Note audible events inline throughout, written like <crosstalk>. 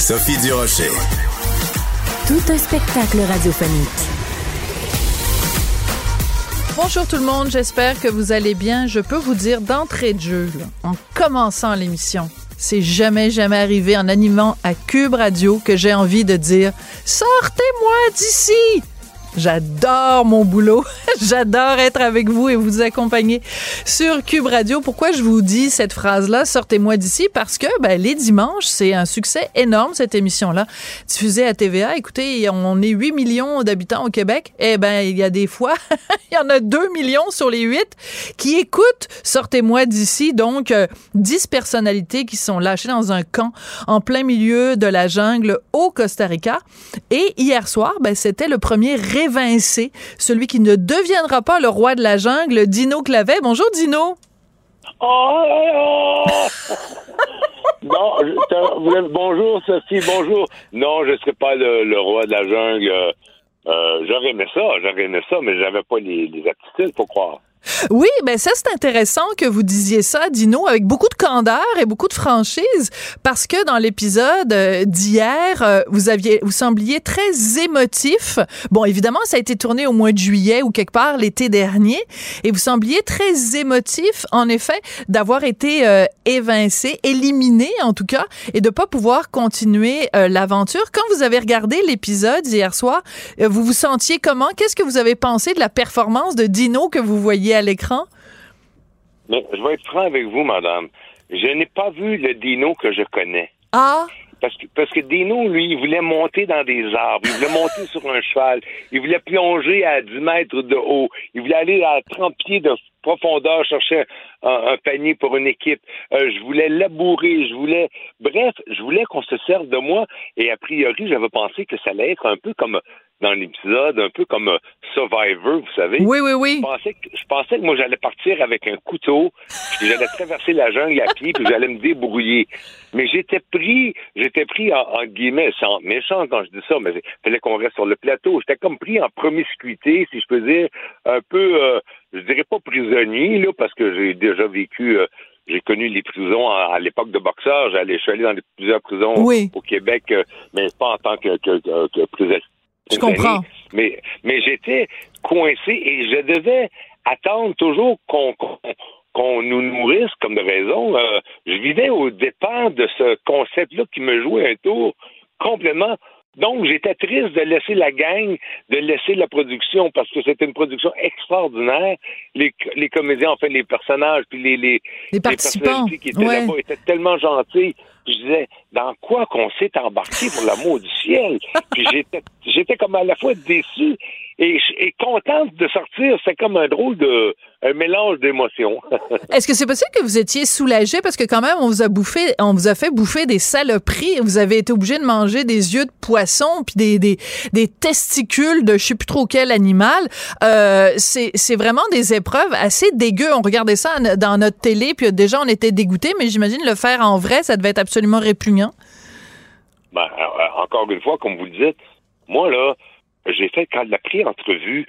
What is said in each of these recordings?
Sophie Durocher. Tout un spectacle radiophonique. Bonjour tout le monde, j'espère que vous allez bien. Je peux vous dire d'entrée de jeu, là, en commençant l'émission, c'est jamais, jamais arrivé en animant à Cube Radio que j'ai envie de dire Sortez-moi d'ici! J'adore mon boulot. <laughs> <laughs> J'adore être avec vous et vous accompagner sur Cube Radio. Pourquoi je vous dis cette phrase-là, sortez-moi d'ici? Parce que ben, les dimanches, c'est un succès énorme, cette émission-là. Diffusée à TVA. Écoutez, on est 8 millions d'habitants au Québec. Eh ben, il y a des fois, <laughs> il y en a 2 millions sur les 8 qui écoutent Sortez-moi d'ici. Donc, euh, 10 personnalités qui sont lâchées dans un camp en plein milieu de la jungle au Costa Rica. Et hier soir, ben, c'était le premier révincé, celui qui ne deviendra pas le roi de la jungle, Dino Clavet. Bonjour, Dino. Oh, oh, oh. <laughs> non, je- bonjour Sophie, bonjour. Non, je ne serai pas le, le roi de la jungle. Euh, j'aurais aimé ça, j'aurais aimé ça, mais j'avais pas les, les aptitudes, faut croire. Oui, ben ça c'est intéressant que vous disiez ça, Dino, avec beaucoup de candeur et beaucoup de franchise, parce que dans l'épisode euh, d'hier, euh, vous aviez, vous sembliez très émotif. Bon, évidemment, ça a été tourné au mois de juillet ou quelque part l'été dernier, et vous sembliez très émotif, en effet, d'avoir été euh, évincé, éliminé en tout cas, et de pas pouvoir continuer euh, l'aventure. Quand vous avez regardé l'épisode hier soir, vous vous sentiez comment? Qu'est-ce que vous avez pensé de la performance de Dino que vous voyez à l'écran? Mais je vais être franc avec vous, madame. Je n'ai pas vu le Dino que je connais. Ah, Parce que, parce que Dino, lui, il voulait monter dans des arbres, il voulait monter <laughs> sur un cheval, il voulait plonger à 10 mètres de haut, il voulait aller à 30 pieds de profondeur chercher un, un panier pour une équipe. Euh, je voulais labourer, je voulais... Bref, je voulais qu'on se serve de moi et a priori, j'avais pensé que ça allait être un peu comme dans l'épisode, un peu comme Survivor, vous savez. oui, oui, oui. Je pensais, que, je pensais que moi j'allais partir avec un couteau, puis j'allais traverser la jungle à pied, puis j'allais me débrouiller. Mais j'étais pris, j'étais pris en, en guillemets, sans méchant quand je dis ça, mais il fallait qu'on reste sur le plateau. J'étais comme pris en promiscuité, si je peux dire, un peu, euh, je dirais pas prisonnier, là, parce que j'ai déjà vécu. euh, j'ai connu les prisons à, à l'époque de boxeur. J'allais, je suis allé dans les- plusieurs prisons Oui. au Québec, euh, mais pas en tant que, que, que, que prisonnier. Je comprends. Mais, mais j'étais coincé et je devais attendre toujours qu'on qu'on- qu'on nous nourrisse comme de raison. Euh, je vivais au dépens de ce concept-là qui me jouait un tour complètement. Donc, j'étais triste de laisser la gang, de laisser la production, parce que c'était une production extraordinaire. Les, les comédiens, enfin, les personnages, puis les, les, Les participants. personnalités qui étaient Ouais. là-bas étaient tellement gentils. Puis je disais, dans quoi qu'on s'est embarqué pour l'amour du ciel? <laughs> Puis j'étais, j'étais comme à la fois déçu et, et contente de sortir. C'est comme un drôle de un mélange d'émotions. <laughs> Est-ce que c'est possible que vous étiez soulagé? Parce que quand même on vous a bouffé, on vous a fait bouffer des saloperies. Vous avez été obligé de manger des yeux de poisson puis des, des, des testicules de je sais plus trop quel animal. Euh, c'est c'est vraiment des épreuves assez dégueu. On regardait ça dans notre télé puis déjà on était dégoûté, mais j'imagine le faire en vrai, ça devait être absolument répugnant. Ben, euh, encore une fois, comme vous le dites, moi là, j'ai fait quand la pré-entrevue,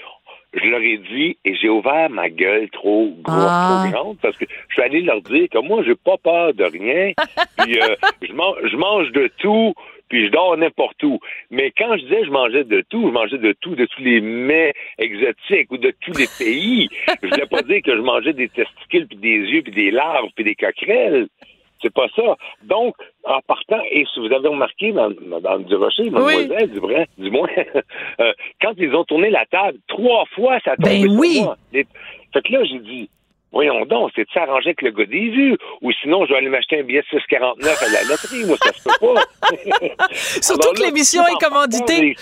je leur ai dit et j'ai ouvert ma gueule trop, gros, Ah. trop grande parce que je suis allé leur dire que moi j'ai pas peur de rien <laughs> puis euh, je, mange, je mange de tout puis je dors n'importe où. Mais quand je disais je mangeais de tout, je mangeais de tout, de tous les mets exotiques ou de tous les pays. Je voulais pas <laughs> dire que je mangeais des testicules puis des yeux puis des larves puis des coquerelles. C'est pas ça. Donc, en partant, et si vous avez remarqué, Mme Durocher, mademoiselle, du, vrai, du moins, <laughs> euh, quand ils ont tourné la table, trois fois, ça a tombé Ben oui. moi. Les- Fait que là, j'ai dit, voyons donc, c'est de s'arranger avec le gars des vues, ou sinon, je vais aller m'acheter un billet de 6,49 à la loterie. Moi, ça se peut pas. <laughs> Surtout Alors que l'émission tout en est commanditée.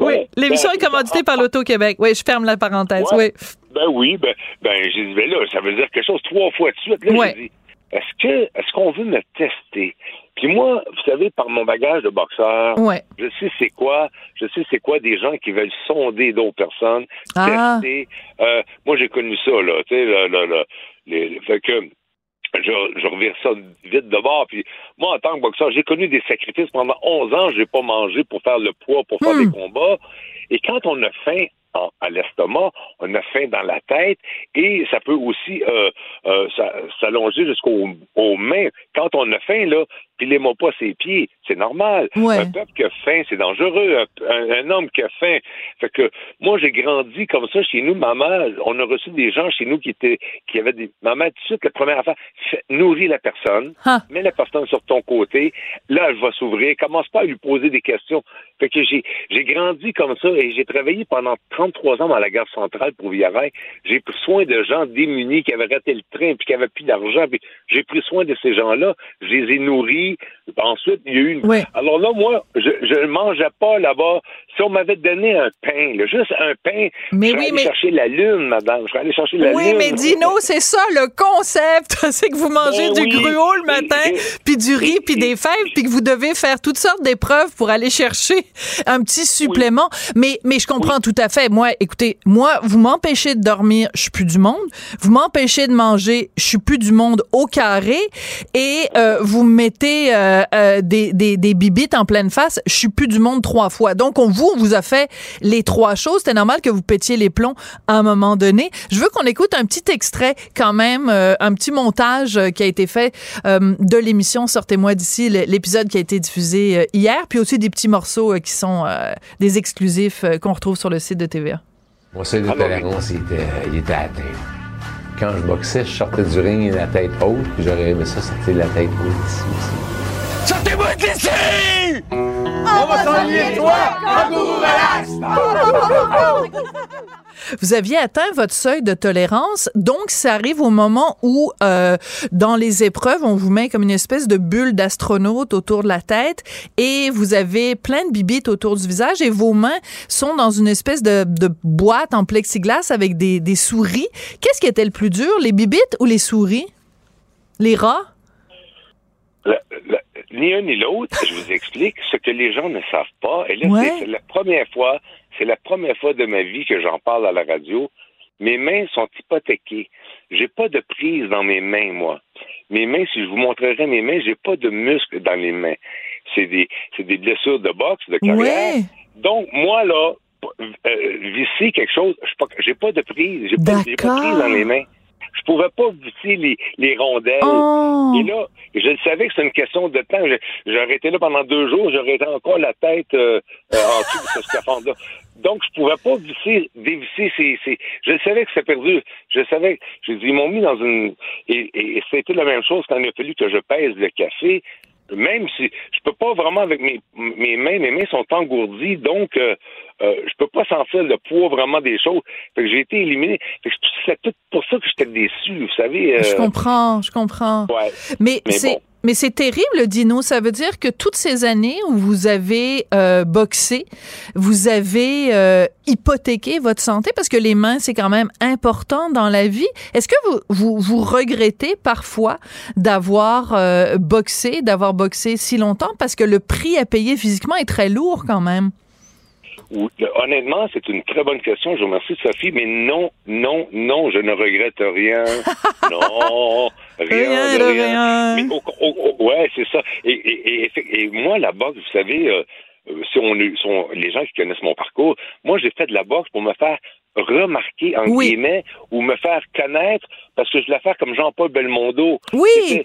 Oui, Ouais, l'émission ben, est commanditée par l'Auto-Québec. Oui, je ferme la parenthèse. Ouais. Oui. Ben oui, ben, ben j'ai dit, ben là, ça veut dire quelque chose trois fois de suite. Là, Ouais. j'ai dit, est-ce que est-ce qu'on veut me tester? Puis moi, vous savez, par mon bagage de boxeur, Ouais. je sais c'est quoi, je sais c'est quoi des gens qui veulent sonder d'autres personnes, Ah. tester. Euh, moi, j'ai connu ça, là, tu sais, là, là, là, les- fait que je, je revire ça vite de bord. Puis moi, en tant que boxeur, j'ai connu des sacrifices pendant 11 ans. J'ai pas mangé pour faire le poids, pour faire Hmm. des combats. Et quand on a faim en- à l'estomac, on a faim dans la tête et ça peut aussi euh, euh, s'allonger jusqu'aux aux mains. Quand on a faim, là, pilez-moi pas ses pieds, c'est normal. Ouais. Un peuple qui a faim, c'est dangereux. Un, un- un homme qui a faim. Fait que moi, j'ai grandi comme ça chez nous. Ma mère, on a reçu des gens chez nous qui étaient qui avaient des. Ma mère, tout de suite, la première affaire, nourris la personne, mets la personne sur ton côté. Là, elle va s'ouvrir. Commence pas à lui poser des questions. Fait que j'ai j'ai grandi comme ça et j'ai travaillé pendant 33 ans dans la gare centrale pour Villaret. J'ai pris soin de gens démunis qui avaient raté le train puis qui avaient plus d'argent. Puis j'ai pris soin de ces gens-là. Je les ai nourris. Ensuite, il y a eu une. Ouais. Alors là, moi, je je mangeais pas là-bas. Si on m'avait donné un pain, là, juste un pain, Mais je serais oui, allé mais- chercher la lune, madame. Je serais allé chercher la Oui, lune. mais Dino, c'est ça le concept. <laughs> C'est que vous mangez Ben du oui. gruau le matin, puis du riz, puis des fèves, puis que vous devez faire toutes sortes d'épreuves pour aller chercher <laughs> un petit supplément. Mais, mais je comprends tout à fait. Moi, écoutez, moi, vous m'empêchez de dormir, je suis plus du monde. Vous m'empêchez de manger, je suis plus du monde au carré. Et euh, vous me mettez euh, euh, des, des, des bibites en pleine face, je suis plus du monde trois fois. Donc, on vous, on vous a fait les trois choses. C'était normal que vous pétiez les plombs à un moment donné. Je veux qu'on écoute un petit extrait quand même, euh, un petit montage euh, qui a été fait euh, de l'émission Sortez-moi d'ici, l'épisode qui a été diffusé hier, puis aussi des petits morceaux euh, qui sont euh, des exclusifs euh, qu'on retrouve sur le site de TVA. Mon seuil de Ah, bon, tolérance, il était, il était atteint. Quand je boxais, je sortais du ring la tête haute, puis j'aurais aimé ça sortir la tête haute ici aussi. Sortez-moi d'ici! On va s'ennuyer de toi! <laughs> Vous aviez atteint votre seuil de tolérance, donc ça arrive au moment où, euh, dans les épreuves, on vous met comme une espèce de bulle d'astronaute autour de la tête et vous avez plein de bibites autour du visage et vos mains sont dans une espèce de, de boîte en plexiglas avec des, des souris. Qu'est-ce qui était le plus dur, les bibites ou les souris? Les rats? La- la- ni un ni l'autre, je vous explique ce que les gens ne savent pas. Et là, Ouais. c'est- c'est la première fois, c'est la première fois de ma vie que j'en parle à la radio. Mes mains sont hypothéquées. J'ai pas de prise dans mes mains, moi. Mes mains, si je vous montrerais mes mains, j'ai pas de muscles dans les mains. C'est des, c'est des blessures de boxe, de carrière. Ouais. Donc, moi, là, euh, visser quelque chose, je suis pas- j'ai pas de prise. J'ai pas, pas de prise dans les mains. Je pouvais pas visser les, les rondelles. Oh! Et là, je le savais que c'est une question de temps. J'aurais été là pendant deux jours, j'aurais été encore la tête euh, euh, en dessous de ce <laughs> scaphandre-là. Donc, je pouvais pas visser, dévisser ces, ces- Je le savais que c'était perdu. Je le savais. Je dis, ils m'ont mis dans une... Et, et, et c'était la même chose quand il a fallu que je pèse le café. Même si je peux pas vraiment avec mes, mes mains, mes mains sont engourdies, donc euh, euh, je peux pas sentir le poids vraiment des choses. Fait que j'ai été éliminé. C'est tout pour ça que j'étais déçu, vous savez. euh, Je comprends, je comprends. ouais. Mais, Mais c'est bon. Mais c'est terrible, Dino. Ça veut dire que toutes ces années où vous avez euh, boxé, vous avez euh, hypothéqué votre santé parce que les mains, c'est quand même important dans la vie. Est-ce que vous, vous, vous regrettez parfois d'avoir euh, boxé, d'avoir boxé si longtemps parce que le prix à payer physiquement est très lourd quand même? Honnêtement, c'est une très bonne question. Je vous remercie, Sophie, mais non, non, non, je ne regrette rien. <laughs> non, rien, de rien. Mais, ouais, c'est ça. Et, et, et, moi, la boxe, vous savez, euh, euh, si on, sont les gens qui connaissent mon parcours, moi, j'ai fait de la boxe pour me faire remarquer, en guillemets, ou me faire connaître, parce que je voulais faire comme Jean-Paul Belmondo. Oui!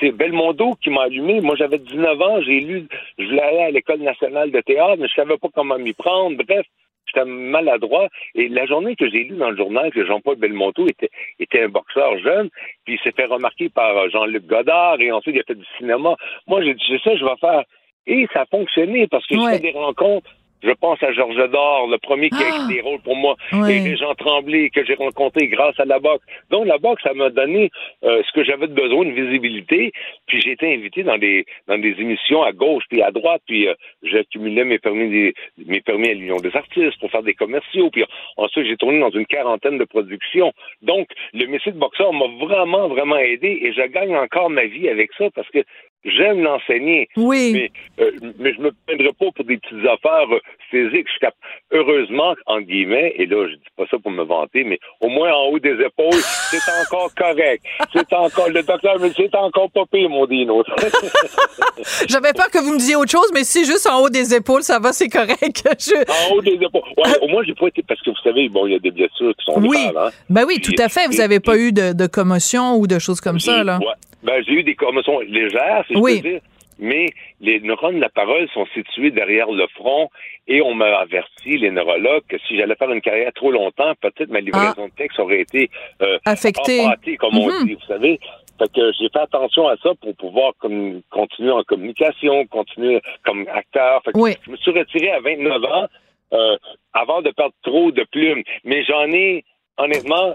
C'est Belmondo qui m'a allumé. Moi, j'avais 19 ans, j'ai lu, je voulais aller à l'École nationale de théâtre, mais je savais pas comment m'y prendre. Bref, j'étais maladroit. Et la journée que j'ai lu dans le journal que Jean-Paul Belmondo était, était un boxeur jeune, puis il s'est fait remarquer par Jean-Luc Godard, et ensuite il a fait du cinéma. Moi, j'ai dit, ça, je vais faire. Et ça a fonctionné parce que je fais des rencontres je pense à Georges Dor, le premier qui a écrit ah! des rôles pour moi, et les gens Tremblay que j'ai rencontré grâce à la boxe. Donc la boxe, ça m'a donné euh, ce que j'avais besoin, une visibilité. Puis j'ai été invité dans des dans des émissions à gauche puis à droite. Puis euh, j'accumulais mes permis des, mes permis à l'Union des artistes pour faire des commerciaux. Puis ensuite j'ai tourné dans une quarantaine de productions. Donc le métier de boxeur m'a vraiment vraiment aidé et je gagne encore ma vie avec ça parce que J'aime l'enseigner. Oui. Mais, euh, mais je me plaindrai pas pour des petites affaires euh, physiques. Je Heureusement, en guillemets, et là, je dis pas ça pour me vanter, mais au moins en haut des épaules, <laughs> c'est encore correct. C'est encore, le docteur mais c'est encore pas pire, mon dino. <laughs> J'avais peur que vous me disiez autre chose, mais si juste en haut des épaules, ça va, c'est correct. <laughs> En haut des épaules. Ouais, au moins, j'ai pas été, parce que vous savez, bon, il y a des blessures qui sont oui. hein. Ben oui, tout à fait. Vous avez pas eu de, de commotion ou de choses comme ça, là. Ouais. Ben, j'ai eu des commotions légères, si je peux dire. Mais les neurones de la parole sont situés derrière le front et on m'a averti, les neurologues, que si j'allais faire une carrière trop longtemps, peut-être ma livraison ah. de texte aurait été euh, affectée, comme on mhm. dit, vous savez. Fait que j'ai fait attention à ça pour pouvoir comme, continuer en communication, continuer comme acteur. Fait que Je me suis retiré à 29 ans euh, avant de perdre trop de plumes. Mais j'en ai honnêtement, euh,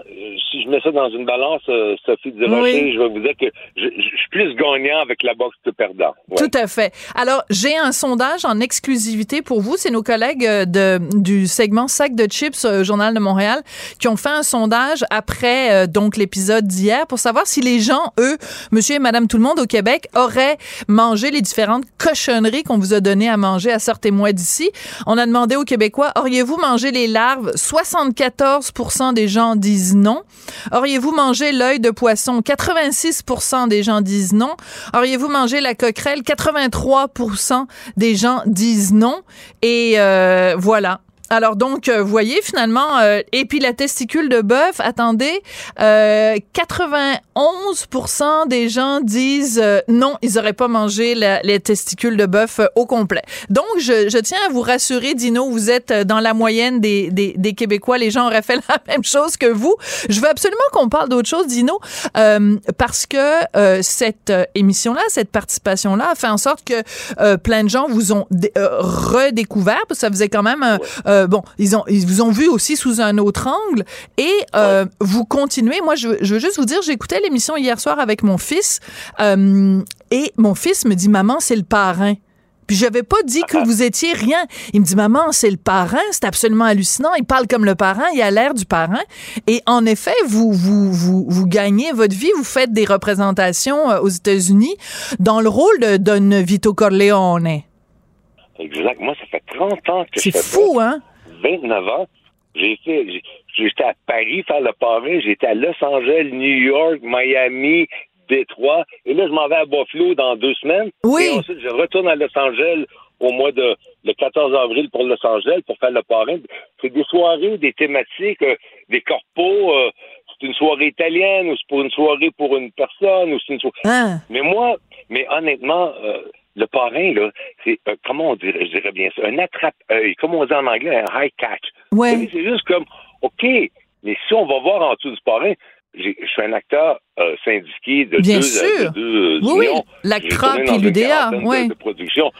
si je mets ça dans une balance, euh, Sophie Durocher, je vais vous dire que je, suis plus gagnant avec la boxe que perdant. Tout à fait. Alors, j'ai un sondage en exclusivité pour vous. C'est nos collègues euh, de, du segment Sac de chips Journal de Montréal qui ont fait un sondage après donc l'épisode d'hier pour savoir si les gens, eux, monsieur et madame tout le monde au Québec, auraient mangé les différentes cochonneries qu'on vous a données à manger à Sortez-moi d'ici. On a demandé aux Québécois, auriez-vous mangé les larves? 74 des disent non. Auriez-vous mangé l'œil de poisson? 86% des gens disent non. Auriez-vous mangé la coquerelle? 83% des gens disent non. Et euh, voilà. Alors donc, vous euh, voyez finalement, euh, et puis la testicule de bœuf, attendez, 91% des gens disent non, ils n'auraient pas mangé les testicules de bœuf au complet. Donc, je, tiens à vous rassurer, Dino, vous êtes dans la moyenne des, des, Québécois. Les gens auraient fait la <laughs> même chose que vous. Je veux absolument qu'on parle d'autre chose, Dino, parce que cette émission-là, cette participation-là a fait en sorte que plein de gens vous ont redécouvert, parce que ça faisait quand même... Euh, bon, ils ont ils vous ont vu aussi sous un autre angle et euh, vous continuez. Moi, je, veux juste vous dire, j'écoutais l'émission hier soir avec mon fils euh, et mon fils me dit, maman, c'est le parrain. Puis je n'avais pas dit que vous étiez rien. Il me dit maman, c'est le parrain, c'est absolument hallucinant. Il parle comme le parrain, il a l'air du parrain. Et en effet, vous vous vous vous gagnez votre vie, vous faites des représentations aux États-Unis dans le rôle de Don Vito Corleone. Exact. Moi, ça fait 30 ans que je C'est fou, hein? 29 ans. J'ai fait, j'étais à Paris faire le parrain, j'étais à Los Angeles, New York, Miami, Détroit, et là, je m'en vais à Buffalo dans deux semaines. Oui. Et ensuite, je retourne à Los Angeles au mois de le 14 avril pour Los Angeles pour faire le parrain. C'est des soirées, des thématiques, euh, des corpos. Euh, c'est une soirée italienne ou c'est pour une soirée pour une personne ou c'est une soirée. Ah. Mais moi, mais honnêtement, euh, le parrain, là, c'est, euh, comment on dirait, je dirais bien ça, un attrape-œil, comme on dit en anglais, un high catch. Ouais. C'est juste comme, OK, mais si on va voir en dessous du parrain, je suis un acteur euh, syndiqué de Bien deux, sûr. De deux oui, oui, l'ACRA et l'UDA, oui. De, production.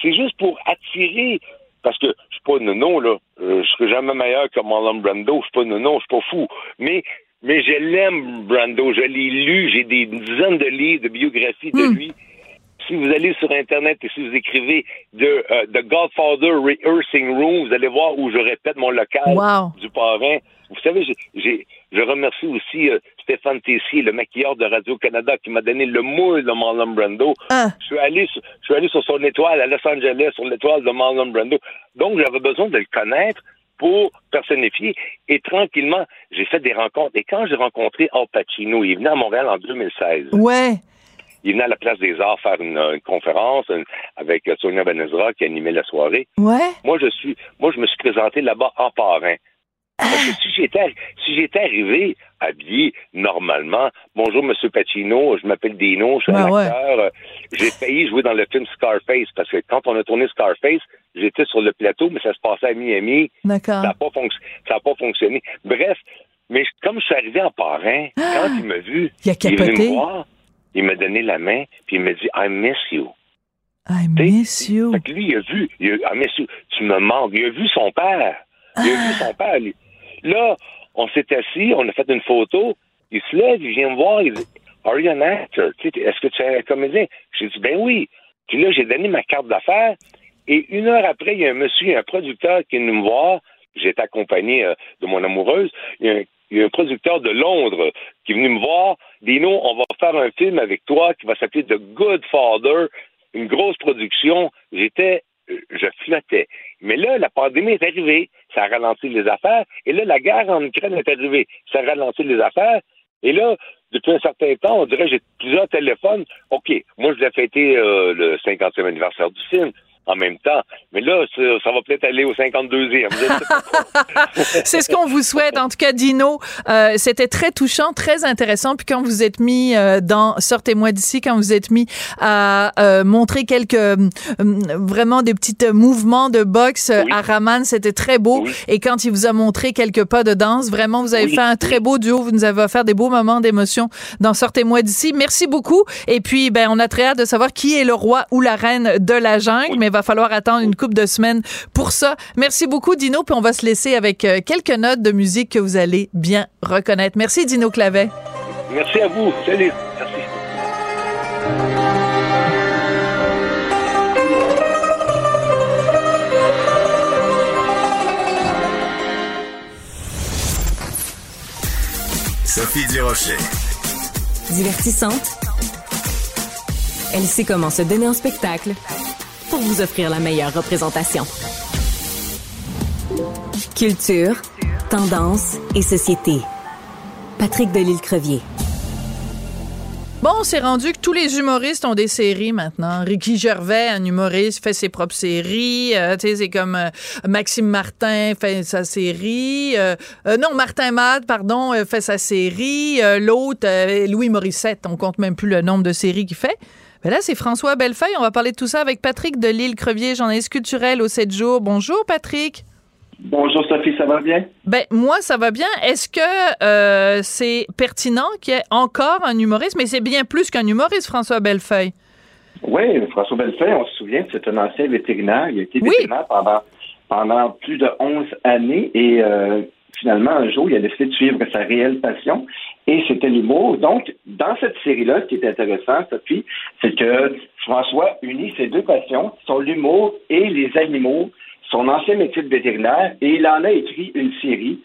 C'est juste pour attirer, parce que je suis pas nono, là, euh, je serai jamais meilleur que Marlon Brando, je suis pas nono, je suis pas fou, mais mais je l'aime, Brando, je l'ai lu, j'ai des dizaines de livres de biographies de hmm. lui, si vous allez sur Internet et si vous écrivez de euh, The Godfather Rehearsing Room, vous allez voir où je répète mon local du parrain. Vous savez, j'ai, je remercie aussi euh, Stéphane Tessier, le maquilleur de Radio-Canada, qui m'a donné le moule de Marlon Brando. Ah. Je, suis allé, je suis allé sur son étoile à Los Angeles, sur l'étoile de Marlon Brando. Donc, j'avais besoin de le connaître pour personnifier. Et tranquillement, j'ai fait des rencontres. Et quand j'ai rencontré Al Pacino, il venait à Montréal en 2016. Ouais. Il venait à la Place des Arts faire une, conférence avec Sonia Benezra qui animait la soirée. Ouais. Moi, je suis, moi, je me suis présenté là-bas en parrain. Parce que si j'étais, si j'étais arrivé habillé normalement, bonjour Monsieur Pacino, je m'appelle Dino, je suis un acteur, euh, j'ai failli jouer dans le film Scarface parce que quand on a tourné Scarface, j'étais sur le plateau, mais ça se passait à Miami. D'accord. Ça n'a pas, pas fonctionné. Bref, mais comme je suis arrivé en parrain, quand il m'a vu, il, a est venu me voir, il m'a donné la main, puis il m'a dit I miss you. I miss you. Fait que lui, il a vu, il a, I miss you, tu me manques. Il a vu son père. Il a vu son père, lui. Là, on s'est assis, on a fait une photo. Il se lève, il vient me voir, il dit Are you an actor? Est-ce que tu es un comédien? J'ai dit Ben oui. Puis là, j'ai donné ma carte d'affaires. Et une heure après, il y a un monsieur, un producteur qui est venu me voir. J'étais accompagné euh, de mon amoureuse. Il y, a un, il y, a un, producteur de Londres qui est venu me voir. Dino, on va faire un film avec toi qui va s'appeler The Good Father, une grosse production. J'étais je flottais. Mais là, la pandémie est arrivée, ça a ralenti les affaires. Et là, la guerre en Ukraine est arrivée, ça a ralenti les affaires. Et là, depuis un certain temps, on dirait j'ai plusieurs téléphones. OK, moi, je l'ai fêté euh, le 50e anniversaire du film en même temps. Mais là, ça, va peut-être aller au 52e. <laughs> c'est ce qu'on vous souhaite. En tout cas, Dino, euh, c'était très touchant, très intéressant. Puis quand vous êtes mis euh, dans Sortez-moi d'ici, quand vous êtes mis à euh, montrer quelques vraiment des petits mouvements de boxe à Raman, c'était très beau. Et quand il vous a montré quelques pas de danse, vraiment, vous avez fait un très beau duo. Vous nous avez offert des beaux moments d'émotion dans Sortez-moi d'ici. Merci beaucoup. Et puis, ben, on a très hâte de savoir qui est le roi ou la reine de la jungle. Mais va falloir attendre une couple de semaines pour ça. Merci beaucoup, Dino, puis on va se laisser avec euh, quelques notes de musique que vous allez bien reconnaître. Merci, Dino Clavet. Merci à vous. Salut. Merci. Sophie Durocher. Divertissante. Elle sait comment se donner en spectacle pour vous offrir la meilleure représentation. Culture, tendance et société. Patrick Delisle-Crevier. Bon, c'est rendu que tous les humoristes ont des séries maintenant. Ricky Gervais, un humoriste, fait ses propres séries. Euh, tu sais, c'est comme euh, Maxime Martin fait sa série. Euh, non, Martin Mad, pardon, fait sa série. L'autre, Louis Morissette, on compte même plus le nombre de séries qu'il fait. Mais là, c'est François Bellefeuille. On va parler de tout ça avec Patrick de Lille Crevier, journaliste culturel au 7 jours. Bonjour, Patrick. Bonjour, Sophie, ça va bien? Ben, moi, ça va bien. Est-ce que euh, c'est pertinent qu'il y ait encore un humoriste? Mais c'est bien plus qu'un humoriste, François Bellefeuille. Oui, François Bellefeuille, on se souvient, c'est un ancien vétérinaire. Il a été vétérinaire pendant, pendant plus de 11 années et euh, finalement, un jour, il a décidé de suivre sa réelle passion et c'était l'humour. Donc, dans cette série-là, ce qui est intéressant, Sophie, c'est que François unit ses deux passions, qui sont l'humour et les animaux, son ancien métier de vétérinaire, et il en a écrit une série.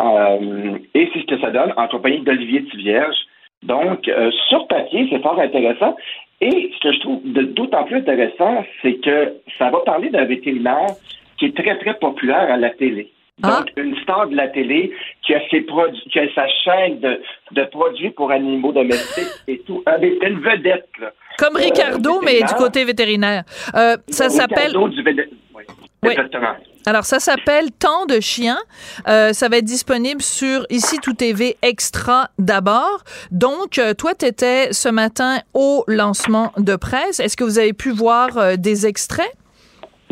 Euh, et c'est ce que ça donne en compagnie d'Olivier Tivierge. Donc, euh, sur papier, c'est fort intéressant. Et ce que je trouve d'autant plus intéressant, c'est que ça va parler d'un vétérinaire qui est très, très populaire à la télé. Ah. Donc, une star de la télé qui a, ses produits, qui a sa chaîne de, de produits pour animaux domestiques et tout. Une vedette, là. Comme Ricardo, mais du côté vétérinaire. Euh, ça s'appelle. Du oui. Exactement. Alors, ça s'appelle Temps de chien. Euh, ça va être disponible sur Ici Tout TV Extra d'abord. Donc, euh, toi, tu étais ce matin au lancement de presse. Est-ce que vous avez pu voir euh, des extraits?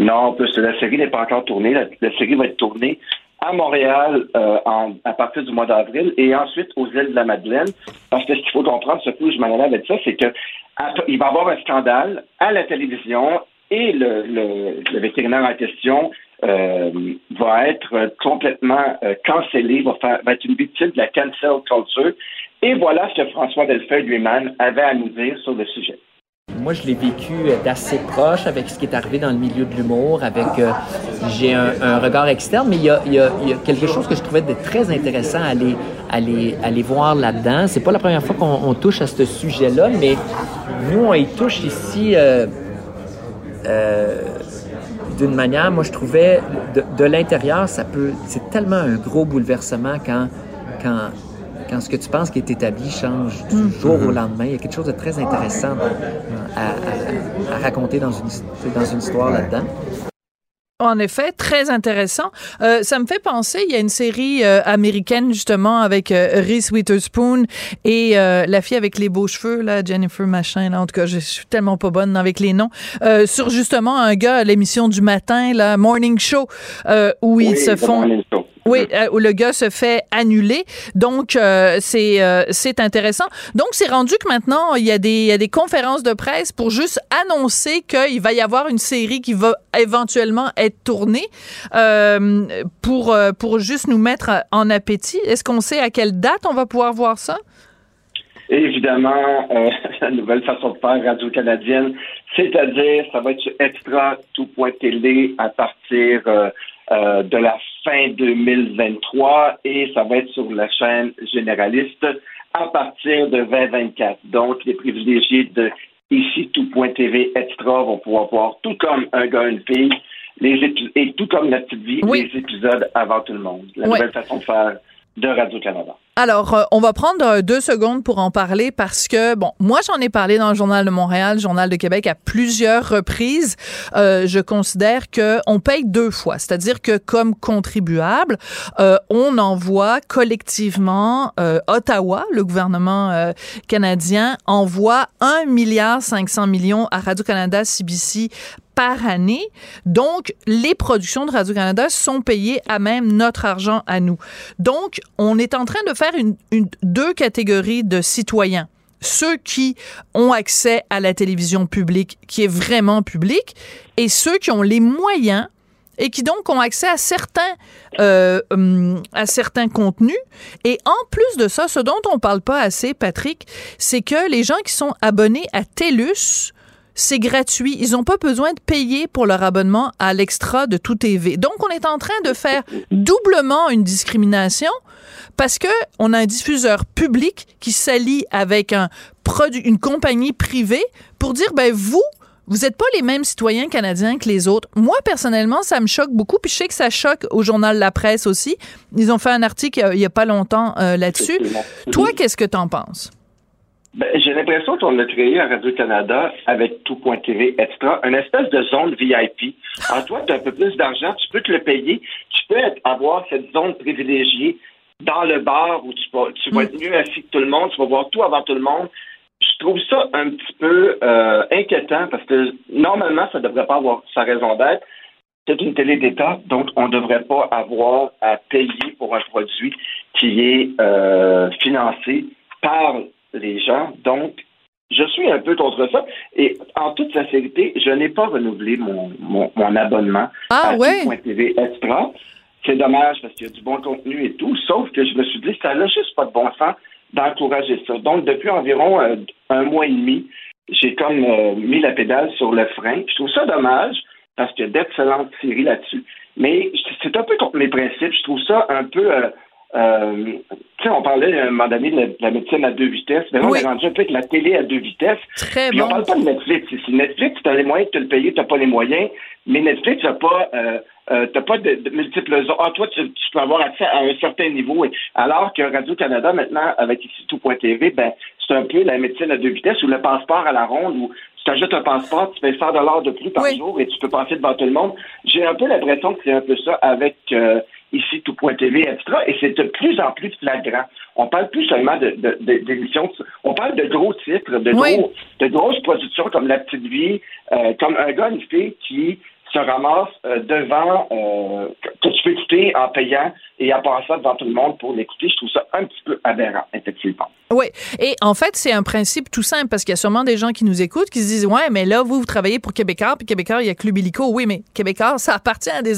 Non, parce que la série n'est pas encore tournée. La, série va être tournée à Montréal euh, en, à partir du mois d'avril et ensuite aux îles de la Madeleine. Parce que ce qu'il faut comprendre, ce que je m'en allais avec ça, c'est que il va y avoir un scandale à la télévision et le, le, vétérinaire en question euh, va être complètement euh, cancellé, va, faire, va être une victime de la cancel culture. Et voilà ce que François Delfeuille lui-même avait à nous dire sur le sujet. Moi, je l'ai vécu d'assez proche avec ce qui est arrivé dans le milieu de l'humour. Avec, j'ai un, regard externe, mais il y, a, quelque chose que je trouvais de très intéressant à aller, voir là-dedans. C'est pas la première fois qu'on touche à ce sujet-là, mais nous, on y touche ici. d'une manière, moi je trouvais de, l'intérieur, ça peut, c'est tellement un gros bouleversement quand, quand ce que tu penses qui est établi change du mm. jour au lendemain. Il y a quelque chose de très intéressant à, raconter dans une, dans une histoire là-dedans. En effet, très intéressant. Euh, ça me fait penser, il y a une série euh, américaine justement avec euh, Reese Witherspoon et la fille avec les beaux cheveux, là, Jennifer Machin. Là, en tout cas, je suis tellement pas bonne avec les noms. sur justement un gars à l'émission du matin, la Morning Show, où ils se font oui, euh, où le gars se fait annuler. Donc, euh, c'est euh, c'est intéressant. Donc, c'est rendu que maintenant, il y, a des, il y a des conférences de presse pour juste annoncer qu'il va y avoir une série qui va éventuellement être tournée pour, pour juste nous mettre en appétit. Est-ce qu'on sait à quelle date on va pouvoir voir ça? Évidemment, <laughs> la nouvelle façon de faire radio-canadienne, c'est-à-dire, ça va être sur extra tout.tv à partir de la fin 2023 et ça va être sur la chaîne généraliste à partir de 2024. Donc, les privilégiés de ici tout.tv extra vont pouvoir voir tout comme un gars, une fille, les et tout comme la petite vie, les épisodes avant tout le monde. La nouvelle façon de faire de Radio-Canada. Alors, euh, on va prendre euh, deux secondes pour en parler parce que, bon, moi, j'en ai parlé dans le Journal de Montréal, le Journal de Québec à plusieurs reprises. Euh, je considère qu'on paye deux fois. C'est-à-dire que, comme contribuable, on envoie collectivement, Ottawa, le gouvernement canadien, envoie 1 milliard 500 millions à Radio-Canada, CBC par année. Donc, les productions de Radio-Canada sont payées à même notre argent à nous. Donc, on est en train de faire deux catégories de citoyens ceux qui ont accès à la télévision publique, qui est vraiment publique, et ceux qui ont les moyens et qui donc ont accès à certains euh, hum, à certains contenus. Et en plus de ça, ce dont on parle pas assez, Patrick, c'est que les gens qui sont abonnés à TELUS c'est gratuit. Ils n'ont pas besoin de payer pour leur abonnement à l'extra de tout TV. Donc, on est en train de faire doublement une discrimination parce que on a un diffuseur public qui s'allie avec un produit, une compagnie privée pour dire, ben vous, vous n'êtes pas les mêmes citoyens canadiens que les autres. Moi, personnellement, ça me choque beaucoup. Puis je sais que ça choque au journal La Presse aussi. Ils ont fait un article il n'y a, pas longtemps euh, là-dessus. Toi, qu'est-ce que tu en penses? Ben, j'ai l'impression qu'on a créé à Radio-Canada avec tout.tv extra une espèce de zone VIP. Alors toi, tu as un peu plus d'argent, tu peux te le payer, tu peux avoir cette zone privilégiée dans le bar où tu vas, tu vas être mieux assis que tout le monde, tu vas voir tout avant tout le monde. Je trouve ça un petit peu euh, inquiétant parce que normalement, ça ne devrait pas avoir sa raison d'être. C'est une télé d'État, donc on ne devrait pas avoir à payer pour un produit qui est euh, financé par les gens. Donc, je suis un peu contre ça. Et en toute sincérité, je n'ai pas renouvelé mon, mon, abonnement ah, à ouais? TV Extra. C'est dommage parce qu'il y a du bon contenu et tout, sauf que je me suis dit, ça n'a juste pas de bon sens d'encourager ça. Donc, depuis environ euh, un mois et demi, j'ai comme euh, mis la pédale sur le frein. Je trouve ça dommage parce qu'il y a d'excellentes séries là-dessus. Mais c'est un peu contre mes principes. Je trouve ça un peu euh, euh, tu sais, on parlait à un moment donné de la, médecine à deux vitesses. Mais on est rendu un peu avec la télé à deux vitesses. Très Puis on parle pas de Netflix. Si Netflix, tu as les moyens de te le payer, tu n'as pas les moyens. Mais Netflix, tu n'as pas, euh, euh, pas de, multiples Ah, toi, tu, peux avoir accès à un certain niveau. alors que Radio-Canada, maintenant, avec ici tout.tv, ben, c'est un peu la médecine à deux vitesses ou le passeport à la ronde où tu ajoutes un passeport, tu payes 100 dollars de plus par jour et tu peux passer devant tout le monde. J'ai un peu l'impression que c'est un peu ça avec euh, ici tout.tv, etc. Et c'est de plus en plus flagrant. On parle plus seulement de, d'émissions, on parle de gros titres, de, gros, de grosses productions comme La Petite Vie, euh, comme un gars, une fille qui se ramassent euh, devant, euh, que tu peux écouter en payant et en passant devant tout le monde pour l'écouter. Je trouve ça un petit peu aberrant, effectivement. Oui, et en fait, c'est un principe tout simple parce qu'il y a sûrement des gens qui nous écoutent qui se disent Ouais, mais là, vous, vous travaillez pour Québécois, puis Québécois, il y a Club Illico. Oui, mais Québécois, ça appartient à des.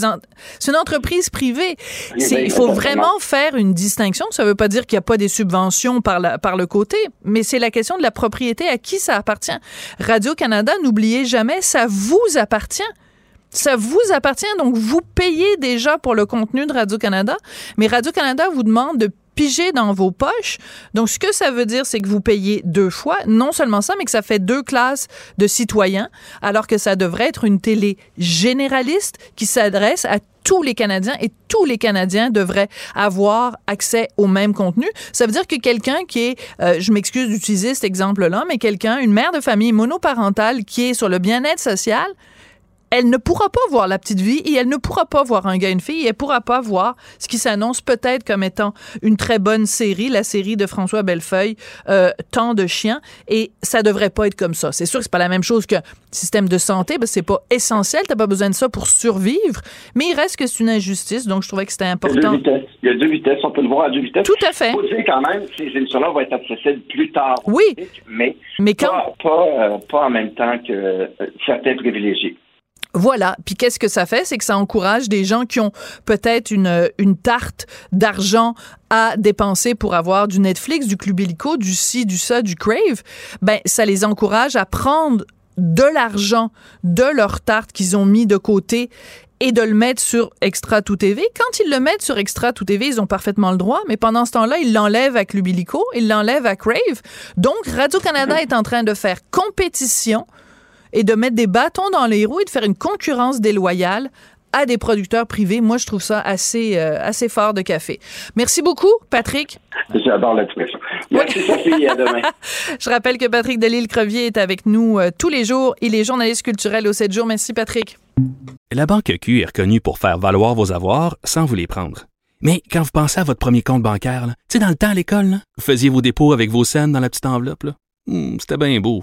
C'est une entreprise privée. il faut vraiment faire une distinction. Ça ne veut pas dire qu'il n'y a pas des subventions par, la, par le côté, mais c'est la question de la propriété. À qui ça appartient? Radio-Canada, n'oubliez jamais, ça vous appartient. Ça vous appartient, donc vous payez déjà pour le contenu de Radio-Canada, mais Radio-Canada vous demande de piger dans vos poches. Donc, ce que ça veut dire, c'est que vous payez deux fois. Non seulement ça, mais que ça fait deux classes de citoyens, alors que ça devrait être une télé généraliste qui s'adresse à tous les Canadiens et tous les Canadiens devraient avoir accès au même contenu. Ça veut dire que quelqu'un qui est, euh, je m'excuse d'utiliser cet exemple-là, mais quelqu'un, une mère de famille monoparentale qui est sur le bien-être social, elle ne pourra pas voir la petite vie et elle ne pourra pas voir un gars et une fille et elle pourra pas voir ce qui s'annonce peut-être comme étant une très bonne série, la série de François Bellefeuille, euh, Tant de chiens. Et ça devrait pas être comme ça. C'est sûr que c'est pas la même chose que système de santé, ben c'est pas essentiel, t'as pas besoin de ça pour survivre, mais il reste que c'est une injustice, donc je trouvais que c'était important. Il y, a deux vitesses. on peut le voir à deux vitesses. Tout à fait. Il faut dire quand même que ces émissions-là vont être accessibles plus tard. Oui. mais, mais quand... pas, euh, pas, en même temps que euh, certains privilégiés. Voilà. Puis qu'est-ce que ça fait? C'est que ça encourage des gens qui ont peut-être une, une tarte d'argent à dépenser pour avoir du Netflix, du Club Illico, du ci, du ça, du Crave. Ben, ça les encourage à prendre de l'argent de leur tarte qu'ils ont mis de côté et de le mettre sur Extra Tout TV. Quand ils le mettent sur Extra Tout TV, ils ont parfaitement le droit, mais pendant ce temps-là, ils l'enlèvent à Club Illico, ils l'enlèvent à Crave. Donc, Radio-Canada <laughs> est en train de faire compétition et de mettre des bâtons dans les roues et de faire une concurrence déloyale à des producteurs privés. Moi, je trouve ça assez, euh, assez fort de café. Merci beaucoup, Patrick. J'adore l'expression. Merci, Sophie. À demain. <laughs> je rappelle que Patrick Delisle-Crevier est avec nous euh, tous les jours. Il est journaliste culturel au 7 jours. Merci, Patrick. La Banque Q est reconnue pour faire valoir vos avoirs sans vous les prendre. Mais quand vous pensez à votre premier compte bancaire, tu sais, dans le temps à l'école, vous faisiez vos dépôts avec vos scènes dans la petite enveloppe. Hmm, c'était bien beau.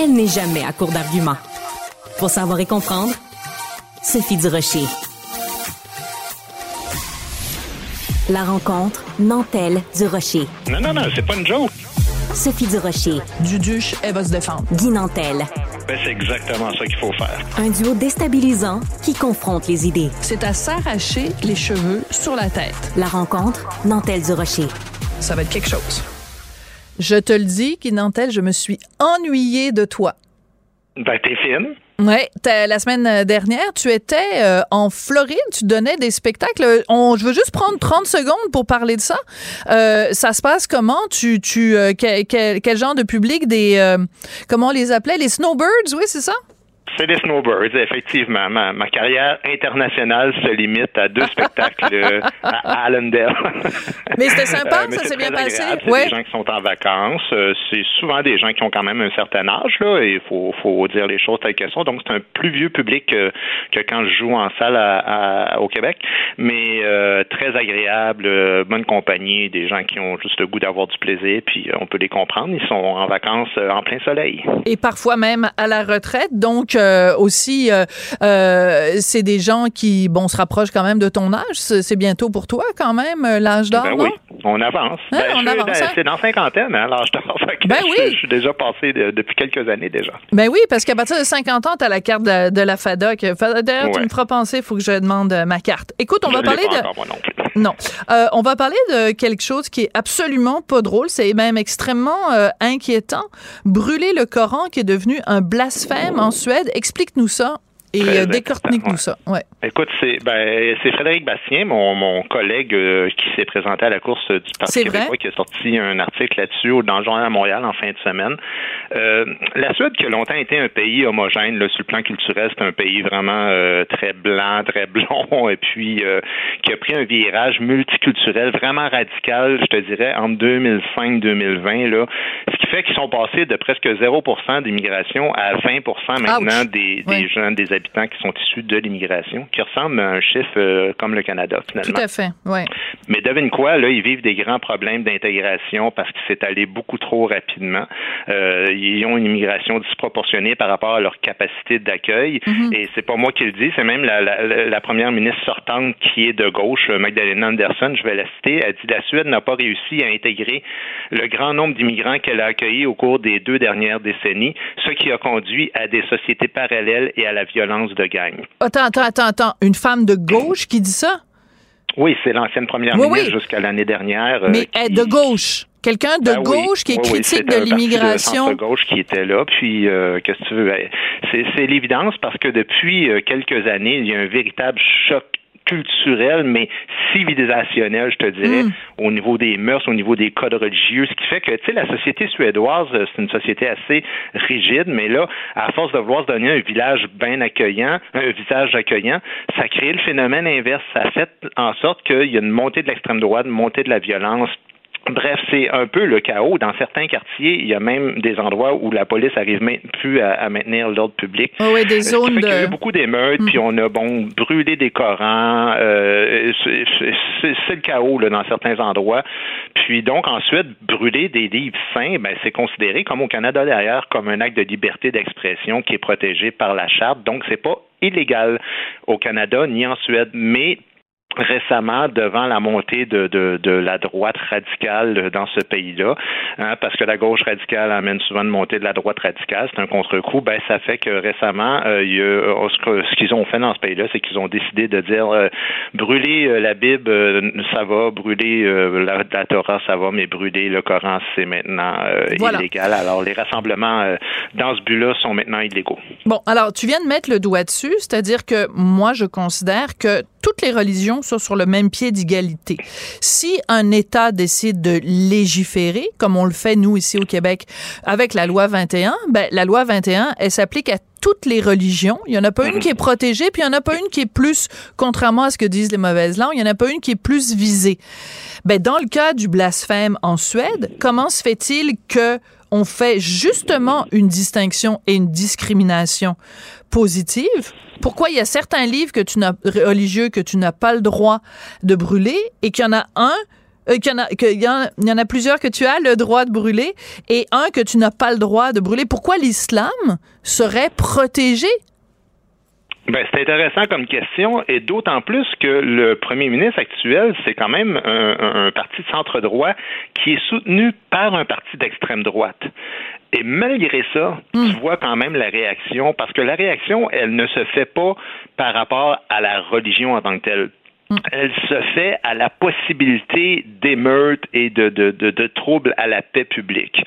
Elle n'est jamais à court d'arguments. Pour savoir et comprendre, Sophie Durocher. La rencontre Nantel du Rocher. Non, non, non, c'est pas une joke. Sophie Durocher. Duduche, elle va se défendre. Guy Nantel. Ben, c'est exactement ça qu'il faut faire. Un duo déstabilisant qui confronte les idées. C'est à s'arracher les cheveux sur la tête. La rencontre Nantel du Rocher. Ça va être quelque chose. Je te le dis, Nantel, je me suis ennuyée de toi. Ben, t'es fine. Oui, la semaine dernière, tu étais euh, en Floride, tu donnais des spectacles. On, je veux juste prendre 30 secondes pour parler de ça. Euh, ça se passe comment? Tu, tu, euh, quel, quel, genre de public? Des, comment on les appelait? Les snowbirds, oui, c'est ça? C'est des snowbirds, effectivement. Ma, ma, carrière internationale se limite à deux spectacles euh, <laughs> à Allendale. mais c'était sympa, euh, ça s'est bien passé? C'est des gens qui sont en vacances. Euh, c'est souvent des gens qui ont quand même un certain âge, là, et il faut, faut dire les choses telles qu'elles sont. Donc, c'est un plus vieux public que, que quand je joue en salle à, au Québec, mais très agréable, bonne compagnie, des gens qui ont juste le goût d'avoir du plaisir, puis on peut les comprendre. Ils sont en vacances en plein soleil. Et parfois même à la retraite. Donc, euh, aussi, euh, c'est des gens qui, bon, se rapprochent quand même de ton âge. C'est bientôt pour toi, quand même, l'âge d'or, ben oui, on avance. Hein, ben, on avance hein? C'est dans cinquantaine, hein, l'âge d'or. <laughs> Ben oui. Je, suis déjà passé depuis quelques années déjà. Ben oui, parce qu'à partir de 50 ans, tu as la carte de, la FADOC. D'ailleurs, tu me feras penser, il faut que je demande ma carte. Écoute, on va parler de... non, on va parler de quelque chose qui est absolument pas drôle, c'est même extrêmement inquiétant. Brûler le Coran qui est devenu un blasphème en Suède. Explique-nous ça et euh, décortique-nous ça. Ouais. Écoute, c'est ben, c'est Frédéric Bastien, mon, mon collègue euh, qui s'est présenté à la course du Parti québécois, qui a sorti un article là-dessus dans le Journal à Montréal en fin de semaine. Euh, la Suède, qui a longtemps été un pays homogène là, sur le plan culturel, c'est un pays vraiment euh, très blanc, très <laughs> blond, et puis qui a pris un virage multiculturel vraiment radical, je te dirais, en 2005-2020, là, ce qui fait qu'ils sont passés de presque 0% d'immigration à 20% maintenant des, des jeunes, des habitants qui sont issus de l'immigration qui ressemble à un chiffre euh, comme le Canada, finalement. Tout à fait, oui. Mais devine quoi, là, ils vivent des grands problèmes d'intégration parce qu'il s'est allé beaucoup trop rapidement. Euh, ils ont une immigration disproportionnée par rapport à leur capacité d'accueil. Mm-hmm. Et c'est pas moi qui le dis, c'est même la, la, première ministre sortante qui est de gauche, Magdalena Andersson, je vais la citer, elle dit la Suède n'a pas réussi à intégrer le grand nombre d'immigrants qu'elle a accueillis au cours des deux dernières décennies, ce qui a conduit à des sociétés parallèles et à la violence de gang. Attends, attends, attends, une femme de gauche qui dit ça? Oui, c'est l'ancienne première ministre jusqu'à l'année dernière. Euh, Mais de gauche. Quelqu'un de ben gauche qui est critique de l'immigration. de gauche qui était là. Puis, euh, qu'est-ce que tu veux? Ben, c'est l'évidence parce que depuis euh, quelques années, il y a un véritable choc culturel, mais civilisationnel, je te dirais, mm. au niveau des mœurs, au niveau des codes religieux, ce qui fait que, tu sais, la société suédoise, euh, c'est une société assez rigide, mais là, à force de vouloir se donner un village bien accueillant, un visage accueillant, ça crée le phénomène inverse. Ça fait en sorte qu'il y a une montée de l'extrême droite, une montée de la violence, Bref, c'est un peu le chaos. Dans certains quartiers, il y a même des endroits où la police arrive même plus à, maintenir l'ordre public. Oh oui, des zones de... Il y a eu beaucoup d'émeutes, puis mm. on a bon brûlé des Corans. Euh, c'est le chaos là, dans certains endroits. Puis donc ensuite, brûler des livres saints, ben, c'est considéré comme au Canada d'ailleurs comme un acte de liberté d'expression qui est protégé par la charte. Donc c'est pas illégal au Canada ni en Suède, mais récemment devant la montée de, de, de, la droite radicale dans ce pays-là, hein, parce que la gauche radicale amène souvent une montée de la droite radicale, c'est un contre-coup, ben ça fait que récemment, euh, il y a, euh, ce qu'ils ont fait dans ce pays-là, c'est qu'ils ont décidé de dire euh, brûler la Bible, ça va, brûler la, la, Torah, ça va, mais brûler le Coran, c'est maintenant illégal. Alors les rassemblements dans ce but-là sont maintenant illégaux. Bon, alors tu viens de mettre le doigt dessus, c'est-à-dire que moi je considère que toutes les religions sont sur le même pied d'égalité. Si un État décide de légiférer, comme on le fait nous ici au Québec avec la loi 21, ben, la loi 21, elle s'applique à toutes les religions. Il n'y en a pas une qui est protégée, puis il n'y en a pas une qui est plus, contrairement à ce que disent les mauvaises langues, il n'y en a pas une qui est plus visée. Ben, dans le cas du blasphème en Suède, comment se fait-il que on fait justement une distinction et une discrimination? Positive. Pourquoi il y a certains livres que tu religieux que tu n'as pas le droit de brûler et qu'il y en a un euh, qu'il y, y, en, a plusieurs que tu as le droit de brûler et un que tu n'as pas le droit de brûler? Pourquoi l'islam serait protégé? Ben, c'est intéressant comme question, et d'autant plus que le premier ministre actuel, c'est quand même un, parti de centre-droit qui est soutenu par un parti d'extrême droite. Et malgré ça, tu hmm. vois quand même la réaction, parce que la réaction, elle ne se fait pas par rapport à la religion en tant que telle elle se fait à la possibilité d'émeutes et de, de, de, de, troubles à la paix publique.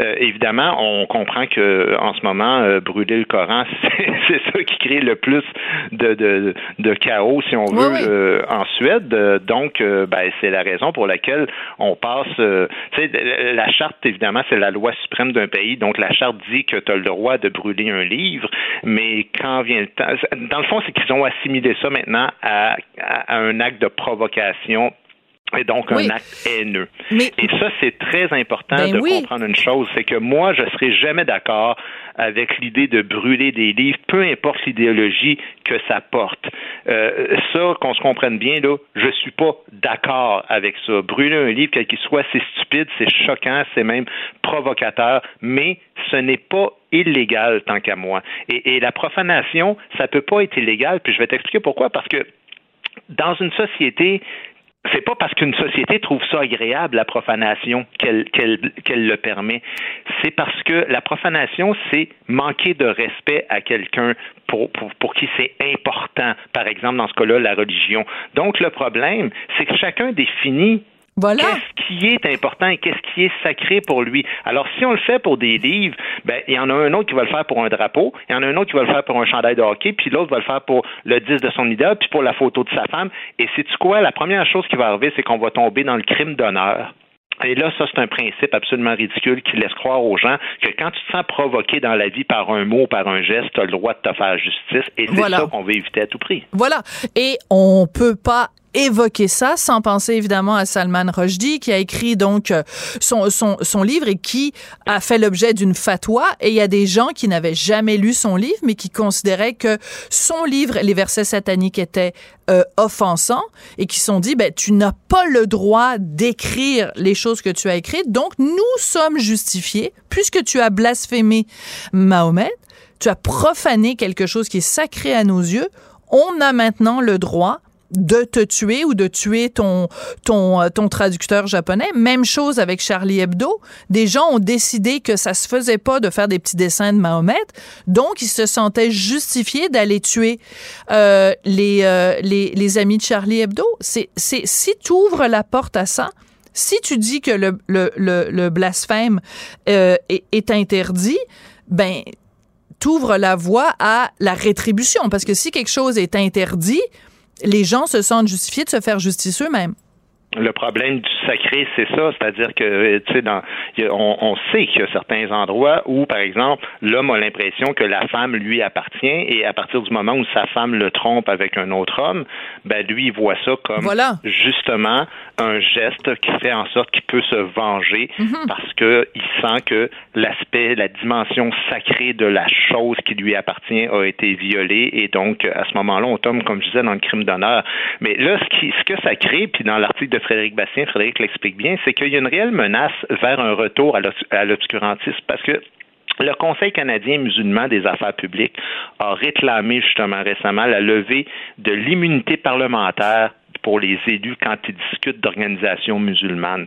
Euh, évidemment, on comprend que en ce moment, euh, brûler le Coran, <laughs> c'est ça qui crée le plus de, de, de chaos, si on veut, euh, en Suède. Donc, ben, c'est la raison pour laquelle on passe. la charte, évidemment, c'est la loi suprême d'un pays. Donc, la charte dit que tu as le droit de brûler un livre, mais quand vient le temps, dans le fond, c'est qu'ils ont assimilé ça maintenant à, à un acte de provocation et donc un acte haineux. Et ça, c'est très important ben de comprendre une chose, c'est que moi, je serai jamais d'accord avec l'idée de brûler des livres, peu importe l'idéologie que ça porte. Euh, ça, qu'on se comprenne bien, là, je suis pas d'accord avec ça. Brûler un livre, quel qu'il soit, c'est stupide, c'est choquant, c'est même provocateur, mais ce n'est pas illégal tant qu'à moi. Et, et la profanation, ça peut pas être illégal. Puis je vais t'expliquer pourquoi. Parce que dans une société c'est pas parce qu'une société trouve ça agréable, la profanation, qu'elle le permet. C'est parce que la profanation, c'est manquer de respect à quelqu'un pour qui c'est important. Par exemple, dans ce cas-là, la religion. Donc, le problème, c'est que chacun définit voilà. Qu'est-ce qui est important et qu'est-ce qui est sacré pour lui? Alors, si on le fait pour des livres, ben, il y en a un autre qui va le faire pour un drapeau, il y en a un autre qui va le faire pour un chandail de hockey, puis l'autre va le faire pour le disque de son idole, puis pour la photo de sa femme. Et c'est-tu quoi? La première chose qui va arriver, c'est qu'on va tomber dans le crime d'honneur. Et là, ça, c'est un principe absolument ridicule qui laisse croire aux gens que quand tu te sens provoqué dans la vie par un mot, par un geste, tu as le droit de te faire justice. Et c'est ça qu'on veut éviter à tout prix. Voilà. Et on peut pas évoquer ça sans penser évidemment à Salman Rushdie qui a écrit donc euh, son, son, son livre et qui a fait l'objet d'une fatwa. Et il y a des gens qui n'avaient jamais lu son livre mais qui considéraient que son livre les versets sataniques étaient euh, offensants et qui sont dit ben tu n'as pas le droit d'écrire les choses que tu as écrites. Donc nous sommes justifiés puisque tu as blasphémé Mahomet tu as profané quelque chose qui est sacré à nos yeux on a maintenant le droit de te tuer ou de tuer ton, ton, euh, ton traducteur japonais. Même chose avec Charlie Hebdo. Des gens ont décidé que ça se faisait pas de faire des petits dessins de Mahomet, donc ils se sentaient justifiés d'aller tuer euh, les, euh, les, les, amis de Charlie Hebdo. C'est, c'est, si tu ouvres la porte à ça, si tu dis que le, le, le, blasphème est, est interdit, ben t'ouvres la voie à la rétribution. Parce que si quelque chose est interdit, les gens se sentent justifiés de se faire justice eux-mêmes. Le problème du sacré, c'est ça, c'est-à-dire que tu sais, dans, on, on, sait qu'il y a certains endroits où, par exemple, l'homme a l'impression que la femme lui appartient, et à partir du moment où sa femme le trompe avec un autre homme, ben lui il voit ça comme justement un geste qui fait en sorte qu'il peut se venger mm-hmm. parce que il sent que l'aspect, la dimension sacrée de la chose qui lui appartient a été violée, et donc à ce moment-là, on tombe, comme je disais, dans le crime d'honneur. Mais là, ce, qui, ce que ça crée, puis dans l'article de Frédéric Bastien, Frédéric l'explique bien, c'est qu'il y a une réelle menace vers un retour à l'obscurantisme parce que le Conseil canadien musulman des affaires publiques a réclamé justement récemment la levée de l'immunité parlementaire pour les élus quand ils discutent d'organisations musulmanes.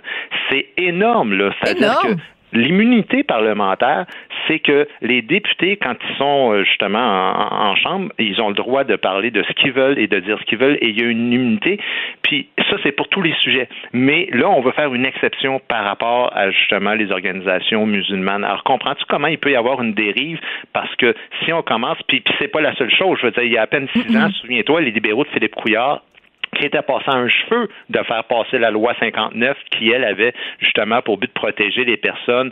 C'est énorme, là. C'est-à-dire que L'immunité parlementaire, c'est que les députés, quand ils sont euh, justement en, chambre, ils ont le droit de parler de ce qu'ils veulent et de dire ce qu'ils veulent, et il y a une immunité. Puis ça, c'est pour tous les sujets. Mais là, on veut faire une exception par rapport à justement les organisations musulmanes. Alors, comprends-tu comment il peut y avoir une dérive? Parce que si on commence, puis, puis c'est pas la seule chose. Je veux dire, il y a à peine six ans, souviens-toi, les libéraux de Philippe Couillard qui était passé un cheveu de faire passer la loi 59 qui, elle, avait justement pour but de protéger les personnes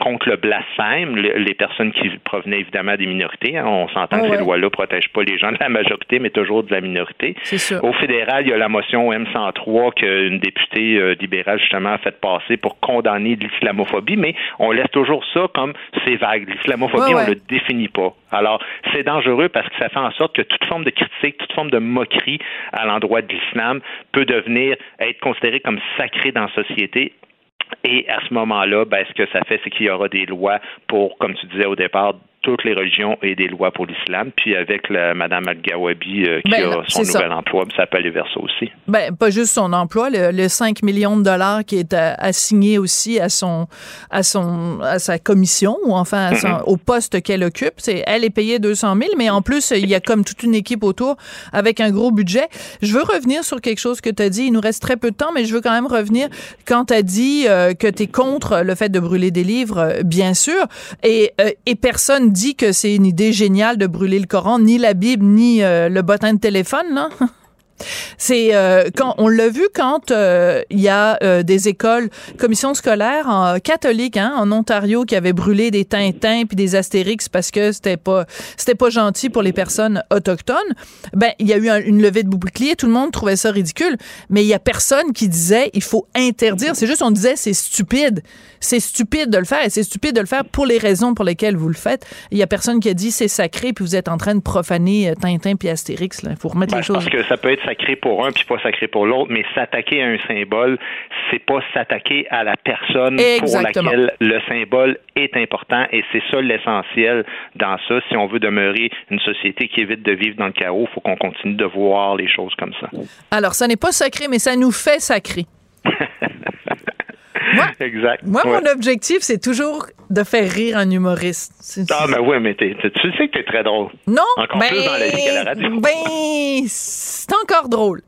contre le blasphème, les personnes qui provenaient évidemment des minorités. Hein. on s'entend que ces lois-là ne protègent pas les gens de la majorité, mais toujours de la minorité. Au fédéral, il y a la motion M103 qu'une députée euh, libérale justement a fait passer pour condamner l'islamophobie, mais on laisse toujours ça comme c'est vague. L'islamophobie, on ne le définit pas. Alors, c'est dangereux parce que ça fait en sorte que toute forme de critique, toute forme de moquerie à l'endroit de l'islam peut devenir, être considérée comme sacrée dans la société et à ce moment-là, ben, ce que ça fait, c'est qu'il y aura des lois pour, comme tu disais au départ, toutes les religions et des lois pour l'islam. Puis avec la, Mme Al-Gawabi euh, qui ben, a son nouvel emploi, ça peut aller vers ça aussi. Ben, pas juste son emploi, le, 5 millions de dollars qui est assigné aussi à son à son à sa commission ou enfin au poste qu'elle occupe. C'est elle est payée 200 000, mais en plus il y a comme toute une équipe autour avec un gros budget. Je veux revenir sur quelque chose que tu as dit. Il nous reste très peu de temps, mais je veux quand même revenir quand tu as dit euh, que tu es contre le fait de brûler des livres, euh, bien sûr, et, et personne dit que c'est une idée géniale de brûler le Coran, ni la Bible, ni euh, le bottin de téléphone, là. <laughs> C'est euh, quand on l'a vu quand euh, il y a euh, des écoles, commissions scolaires en, catholiques hein, en Ontario qui avaient brûlé des Tintins puis des Astérix parce que c'était pas c'était pas gentil pour les personnes autochtones. Ben il y a eu une levée de bouclier, tout le monde trouvait ça ridicule, mais il y a personne qui disait il faut interdire. C'est juste on disait c'est stupide, c'est stupide de le faire et c'est stupide de le faire pour les raisons pour lesquelles vous le faites. Il y a personne qui a dit c'est sacré puis vous êtes en train de profaner Tintin puis Astérix. Il faut remettre ben, les choses. Parce que ça peut être sacré pour un puis pas sacré pour l'autre, mais s'attaquer à un symbole, c'est pas s'attaquer à la personne pour laquelle le symbole est important et c'est ça l'essentiel dans ça. Si on veut demeurer une société qui évite de vivre dans le chaos, il faut qu'on continue de voir les choses comme ça. Alors, ça n'est pas sacré, mais ça nous fait sacré. <laughs> Moi, exact. Moi, mon objectif, c'est toujours de faire rire un humoriste. Ah, mais oui, mais tu sais que t'es très drôle. Non, Encore plus dans la vie qu'à la radio. Ben, c'est encore drôle.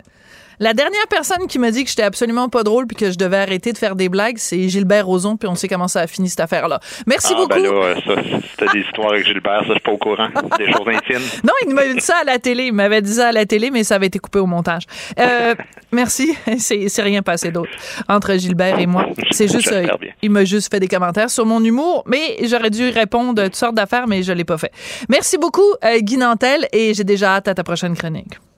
La dernière personne qui m'a dit que j'étais absolument pas drôle puis que je devais arrêter de faire des blagues, c'est Gilbert Rozon, puis on sait comment ça a fini cette affaire-là. Merci ah, beaucoup. Ben là, ça, c'était des histoires avec Gilbert, ça, je suis pas au courant. Des choses intimes. <laughs> Non, il m'avait dit ça à la télé. Il m'avait dit ça à la télé, mais ça avait été coupé au montage. Euh, merci. <laughs> C'est rien passé d'autre entre Gilbert et moi. C'est juste, euh, il m'a juste fait des commentaires sur mon humour, mais j'aurais dû répondre de toutes sortes d'affaires, mais je l'ai pas fait. Merci beaucoup, euh, Guy Nantel, et j'ai déjà hâte à ta prochaine chronique.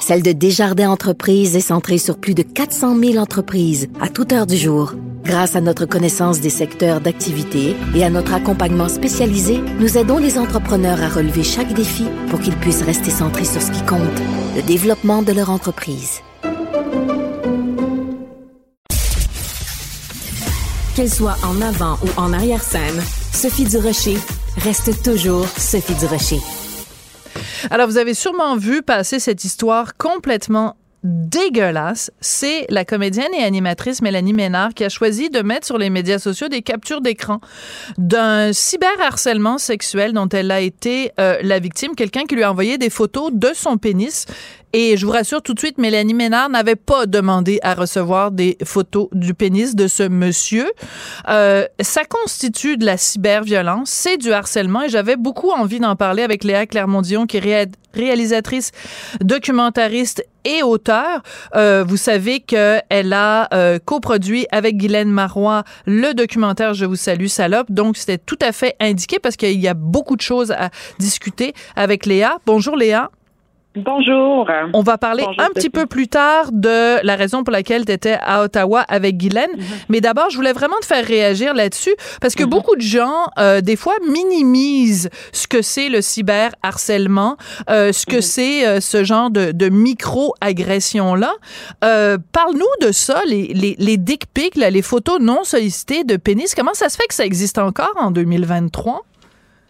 celle de Desjardins Entreprises est centrée sur plus de 400 000 entreprises à toute heure du jour. Grâce à notre connaissance des secteurs d'activité et à notre accompagnement spécialisé, nous aidons les entrepreneurs à relever chaque défi pour qu'ils puissent rester centrés sur ce qui compte, le développement de leur entreprise. Qu'elle soit en avant ou en arrière-scène, Sophie Durocher reste toujours Sophie Durocher. Alors, vous avez sûrement vu passer cette histoire complètement dégueulasse, c'est la comédienne et animatrice Mélanie Ménard qui a choisi de mettre sur les médias sociaux des captures d'écran d'un cyberharcèlement sexuel dont elle a été euh, la victime, quelqu'un qui lui a envoyé des photos de son pénis et je vous rassure tout de suite, Mélanie Ménard n'avait pas demandé à recevoir des photos du pénis de ce monsieur. Euh, ça constitue de la cyberviolence, c'est du harcèlement et j'avais beaucoup envie d'en parler avec Léa Clermont-Dion qui est réalisatrice, documentariste et auteur. Euh, vous savez qu'elle a euh, coproduit avec Guylaine Marois le documentaire Je vous salue, salope. Donc, c'était tout à fait indiqué parce qu'il y a beaucoup de choses à discuter avec Léa. Bonjour Léa. Bonjour. On va parler un petit peu plus tard de la raison pour laquelle tu étais à Ottawa avec Guylaine. Mhm. Mais d'abord, je voulais vraiment te faire réagir là-dessus parce que mhm. beaucoup de gens, euh, des fois, minimisent ce que c'est le cyberharcèlement, euh, ce que mhm. c'est euh, ce genre de, de micro-agression-là. Euh, Parle-nous de ça, les, les, les dick pics, les photos non sollicitées de pénis. Comment ça se fait que ça existe encore en 2023?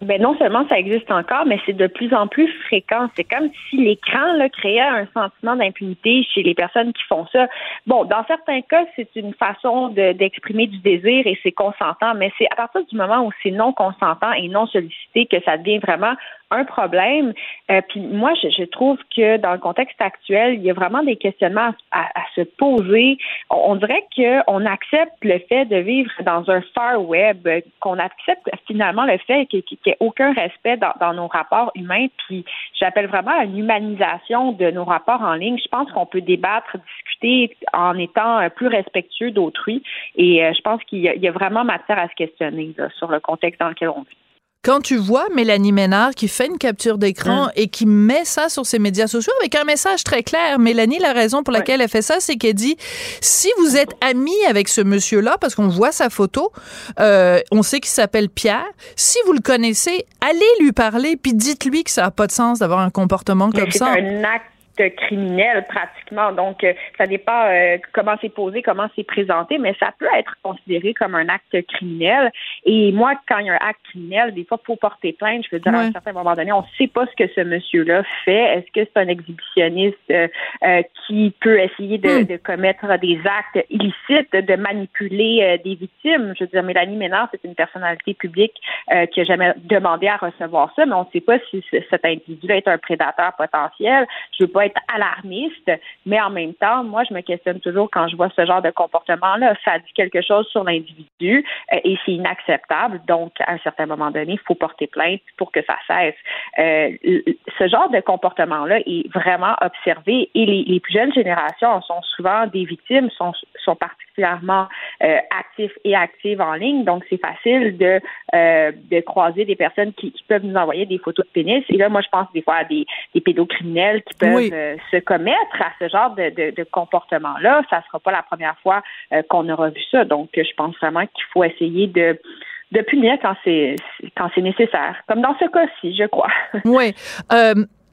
Ben non seulement ça existe encore, mais c'est de plus en plus fréquent. C'est comme si l'écran créait un sentiment d'impunité chez les personnes qui font ça. Bon, dans certains cas, c'est une façon d'exprimer du désir et c'est consentant, mais c'est à partir du moment où c'est non consentant et non sollicité que ça devient vraiment un problème. Euh, puis moi, je, je, trouve que dans le contexte actuel, il y a vraiment des questionnements à, à, se poser. On, dirait qu'on accepte le fait de vivre dans un far web, qu'on accepte finalement le fait qu'il n'y ait aucun respect dans, dans, nos rapports humains. Puis j'appelle vraiment à une humanisation de nos rapports en ligne. Je pense qu'on peut débattre, discuter en étant plus respectueux d'autrui. Et euh, je pense qu'il y, y, a vraiment matière à se questionner là, sur le contexte dans lequel on vit. Quand tu vois Mélanie Ménard qui fait une capture d'écran mm. et qui met ça sur ses médias sociaux avec un message très clair, Mélanie, la raison pour laquelle elle fait ça, c'est qu'elle dit si vous êtes ami avec ce monsieur-là, parce qu'on voit sa photo, euh, on sait qu'il s'appelle Pierre, si vous le connaissez, allez lui parler puis dites-lui que ça n'a pas de sens d'avoir un comportement comme ça. C'est un acte criminel pratiquement. Donc, euh, ça dépend euh, comment c'est posé, comment c'est présenté, mais ça peut être considéré comme un acte criminel. Et moi, quand il y a un acte criminel, des fois, il faut porter plainte. Je veux dire, à un certain moment donné, on ne sait pas ce que ce monsieur-là fait. Est-ce que c'est un exhibitionniste euh, qui peut essayer de, hmm. de, commettre des actes illicites, de manipuler des victimes? Je veux dire, Mélanie Ménard, c'est une personnalité publique qui n'a jamais demandé à recevoir ça, mais on ne sait pas si cet individu-là est un prédateur potentiel. Je veux pas être alarmiste, mais en même temps, moi, je me questionne toujours quand je vois ce genre de comportement-là. Ça dit quelque chose sur l'individu euh, et c'est inacceptable. Donc, à un certain moment donné, il faut porter plainte pour que ça cesse. Euh, ce genre de comportement-là est vraiment observé et les, plus jeunes générations sont souvent des victimes, sont, sont particulièrement euh, actifs et actives en ligne. Donc, c'est facile de, euh, de croiser des personnes qui, qui, peuvent nous envoyer des photos de pénis. Et là, moi, je pense des fois à des, des pédocriminels qui peuvent euh, se commettre à ce genre de, de, de comportement-là. Ça ne sera pas la première fois qu'on aura vu ça. Donc, je pense vraiment qu'il faut essayer de de punir quand c'est quand c'est nécessaire, comme dans ce cas-ci, je crois. Oui.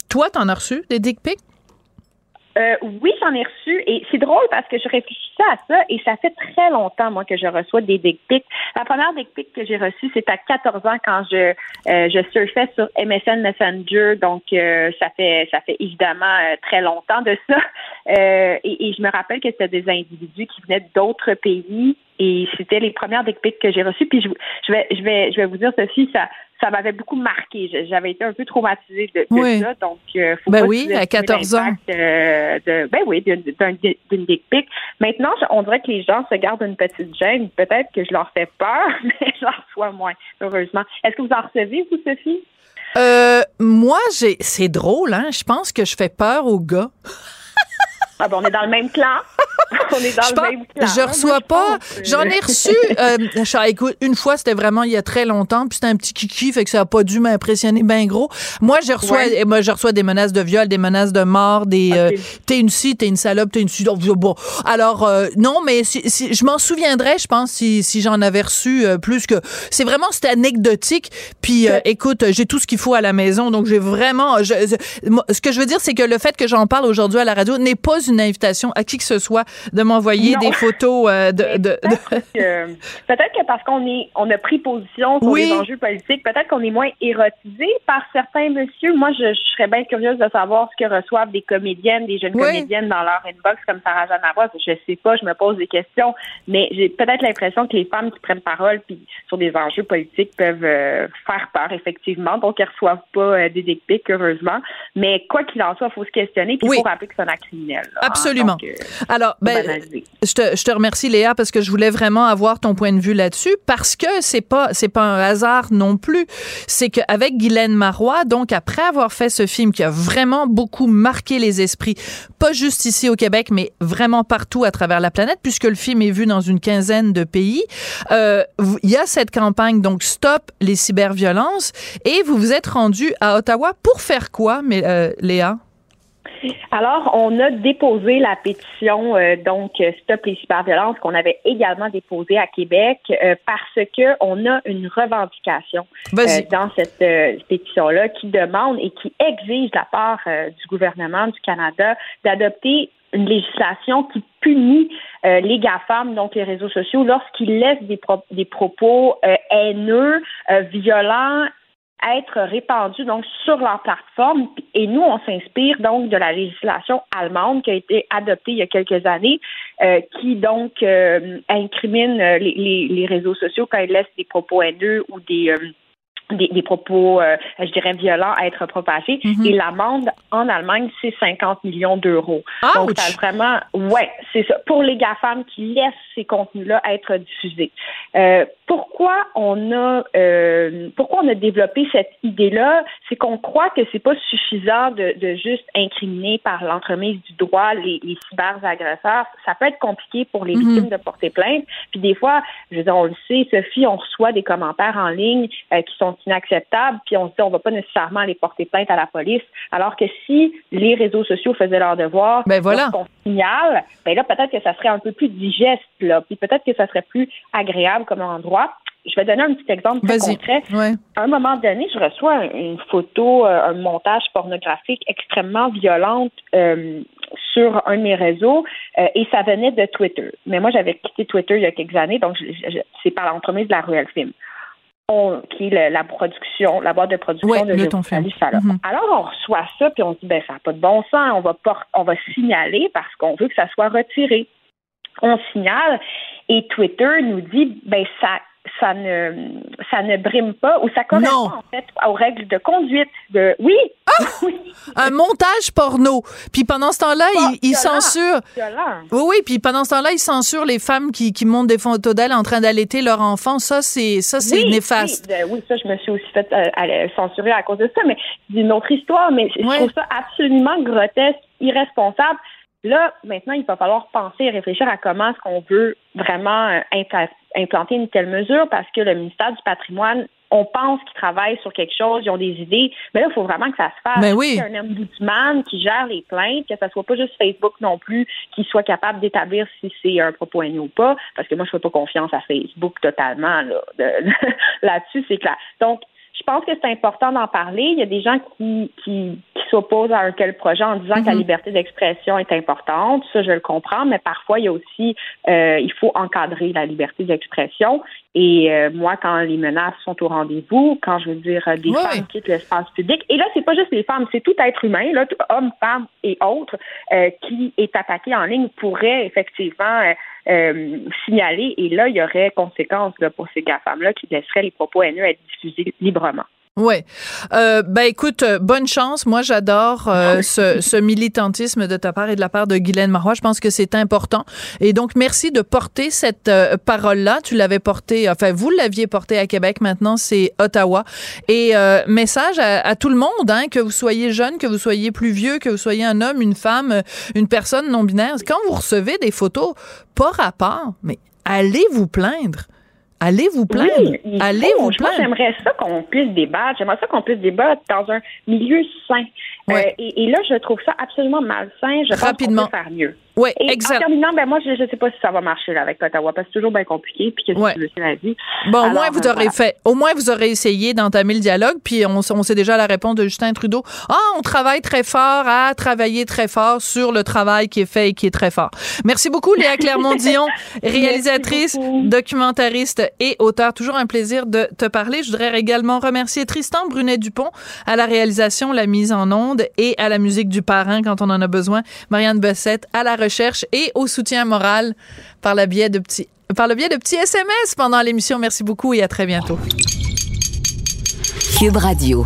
Toi, t'en as reçu des dick pics? Euh, oui, j'en ai reçu et c'est drôle parce que je réfléchissais à ça et ça fait très longtemps moi que je reçois des dick. La première dick que j'ai reçue, c'était à 14 ans quand je euh, je surfais sur MSN Messenger, donc euh, ça fait ça fait évidemment euh, très longtemps de ça. Euh, et, et, je me rappelle que c'était des individus qui venaient d'autres pays et c'était les premières dick que j'ai reçues. Puis je, je vais je vais je vais vous dire ceci, ça ça m'avait beaucoup marqué. J'avais été un peu traumatisée de, de oui. ça. Donc, euh, faut ben pas oui, à 14 ans. Euh, de, ben oui, d'une dick pic. Maintenant, on dirait que les gens se gardent une petite gêne. Peut-être que je leur fais peur, <laughs> mais j'en reçois moins, heureusement. Est-ce que vous en recevez, vous, Sophie? Euh, moi, j'ai, c'est drôle, hein. Je pense que je fais peur aux gars. Ah ben, on est dans le même clan. <laughs> on est dans je le même clan. Je reçois pas. J'en ai reçu. Euh, écoute, une fois, c'était vraiment il y a très longtemps, puis c'était un petit kiki, fait que ça a pas dû m'impressionner bien gros. Moi, je reçois, ouais. moi, je reçois des menaces de viol, des menaces de mort, des okay. euh, t'es une ci, t'es une salope, t'es une ci. Bon, alors euh, non, mais si, si, je m'en souviendrais, je pense, si, si j'en avais reçu euh, plus que. C'est vraiment c'était anecdotique. Puis euh, écoute, j'ai tout ce qu'il faut à la maison, donc j'ai vraiment. Je, ce que je veux dire, c'est que le fait que j'en parle aujourd'hui à la radio n'est pas une invitation à qui que ce soit de m'envoyer des photos euh, de. de, peut-être, que, peut-être que parce qu'on est, on a pris position sur oui. les enjeux politiques, peut-être qu'on est moins érotisé par certains messieurs. Moi, je, je, serais bien curieuse de savoir ce que reçoivent des comédiennes, des jeunes oui. comédiennes dans leur inbox comme Sarah Jeanne Lavoie. Je sais pas, je me pose des questions, mais j'ai peut-être l'impression que les femmes qui prennent parole puis sur des enjeux politiques peuvent euh, faire peur effectivement, donc elles reçoivent pas euh, des dick heureusement. Mais quoi qu'il en soit, il faut se questionner puis il oui. faut rappeler que c'est un acte criminel. Là, Absolument. Hein, donc, Alors, ben, je te, je te remercie Léa parce que je voulais vraiment avoir ton point de vue là-dessus parce que c'est pas c'est pas un hasard non plus. C'est qu'avec Guylaine Marois, donc après avoir fait ce film qui a vraiment beaucoup marqué les esprits, pas juste ici au Québec, mais vraiment partout à travers la planète, puisque le film est vu dans une quinzaine de pays, euh, il y a cette campagne donc Stop les cyberviolences et vous vous êtes rendu à Ottawa pour faire quoi, mais euh, Léa? Alors, on a déposé la pétition euh, donc Stop les cyberviolences qu'on avait également déposée à Québec euh, parce que on a une revendication euh, dans cette pétition-là qui demande et qui exige de la part du gouvernement du Canada d'adopter une législation qui punit euh, les GAFAM, donc les réseaux sociaux, lorsqu'ils laissent des, pro des propos euh, haineux, euh, violents, être répandus donc sur leur plateforme. Et nous, on s'inspire donc de la législation allemande qui a été adoptée il y a quelques années, euh, qui donc euh, incrimine les, les, les, réseaux sociaux quand ils laissent des propos haineux ou des euh, des, des, propos, euh, je dirais, violents à être propagés. Mm -hmm. Et l'amende en Allemagne, c'est 50 millions d'euros. Donc, ça vraiment, ouais, c'est ça. Pour les GAFAM qui laissent ces contenus-là être diffusés. Euh, pourquoi on a, euh, pourquoi on a développé cette idée-là? C'est qu'on croit que c'est pas suffisant de, de juste incriminer par l'entremise du droit les, les cyberagresseurs. Ça peut être compliqué pour les mm -hmm. victimes de porter plainte. Puis des fois, je veux dire, on le sait, Sophie, on reçoit des commentaires en ligne qui sont inacceptables, puis on se dit on va pas nécessairement les porter plainte à la police. Alors que si les réseaux sociaux faisaient leur devoir, ben voilà. qu'on signale, ben là peut-être que ça serait un peu plus digeste, là, puis peut-être que ça serait plus agréable comme endroit. Je vais donner un petit exemple très concret. Ouais. À un moment donné, je reçois une photo, un montage pornographique extrêmement violente euh, sur un de mes réseaux euh, et ça venait de Twitter. Mais moi, j'avais quitté Twitter il y a quelques années, donc c'est par l'entremise de la Ruelle Film on, qui est le, la production, la boîte de production ouais, de le ton film. Mm -hmm. Alors on reçoit ça puis on se dit ben ça n'a pas de bon sens, on va on va signaler parce qu'on veut que ça soit retiré. On signale et Twitter nous dit ben ça ça ne ça ne brime pas ou ça correspond non. en fait aux règles de conduite de oui ah! <laughs> un montage porno. Puis pendant ce temps-là, il, il censure. Oui, oui. Puis pendant ce temps-là, il censure les femmes qui, qui montent des photos d'elles en train d'allaiter leur enfant. Ça, c'est ça, c'est néfaste. Oui, ben oui, ça, je me suis aussi fait euh, censurer à cause de ça. Mais c'est une autre histoire. Mais je trouve ça absolument grotesque, irresponsable. Là, maintenant, il va falloir penser et réfléchir à comment est-ce qu'on veut vraiment euh, implanter une telle mesure parce que le ministère du patrimoine, on pense qu'ils travaillent sur quelque chose, ils ont des idées, mais là, il faut vraiment que ça se fasse. Mais ben oui. Il y a un ombudsman qui gère les plaintes, que ce soit pas juste Facebook non plus, qui soit capable d'établir si c'est un propos haineux ou pas, parce que moi, je fais pas confiance à Facebook totalement là, <laughs> là-dessus, c'est clair. Donc, je pense que c'est important d'en parler. Il y a des gens qui, qui, s'opposent à un tel projet en disant que la mhm. liberté d'expression est importante. Ça, je le comprends, mais parfois, il y a aussi, euh, il faut encadrer la liberté d'expression. Et euh, moi, quand les menaces sont au rendez-vous, quand je veux dire euh, des femmes quittent l'espace public, et là, c'est pas juste les femmes, c'est tout être humain, là, hommes, femmes et autres, qui est attaqué en ligne pourrait effectivement euh, signaler et là, il y aurait conséquences là, pour ces GAFAM-là qui laisseraient les propos haineux être diffusés librement. Ouais. Euh, ben écoute, euh, bonne chance. Moi, j'adore euh, ce, ce, militantisme de ta part et de la part de Guylaine Marois. Je pense que c'est important. Et donc, merci de porter cette euh, parole-là. Tu l'avais portée, enfin, vous l'aviez portée à Québec. Maintenant, c'est Ottawa. Et message à, à, tout le monde, hein, que vous soyez jeune, que vous soyez plus vieux, que vous soyez un homme, une femme, une personne non binaire. Quand vous recevez des photos pas rapport, mais allez vous plaindre Allez vous plaindre. Allez vous plaindre. J'aimerais ça qu'on puisse débattre. J'aimerais ça qu'on puisse débattre dans un milieu sain. Euh, et, là, je trouve ça absolument malsain. Je Rapidement. pense qu'on peut faire mieux. Oui, exact. En terminant, ben moi, je ne sais pas si ça va marcher là, avec Ottawa, parce que c'est toujours bien compliqué, puis que ouais. c'est la vie. Bon, au moins, vous aurez fait, au moins, vous aurez essayé d'entamer le dialogue, puis on, on sait déjà la réponse de Justin Trudeau. Ah, on travaille très fort à travailler très fort sur le travail qui est fait et qui est très fort. Merci beaucoup, Léa Clermont-Dion, <laughs> réalisatrice, documentariste et auteur. Toujours un plaisir de te parler. Je voudrais également remercier Tristan Brunet-Dupont à la réalisation, la mise en onde et à la musique du parrain quand on en a besoin. Marianne Bessette à la et au soutien moral par, la biais de petits, par le biais de petits SMS pendant l'émission. Merci beaucoup et à très bientôt. Cube Radio.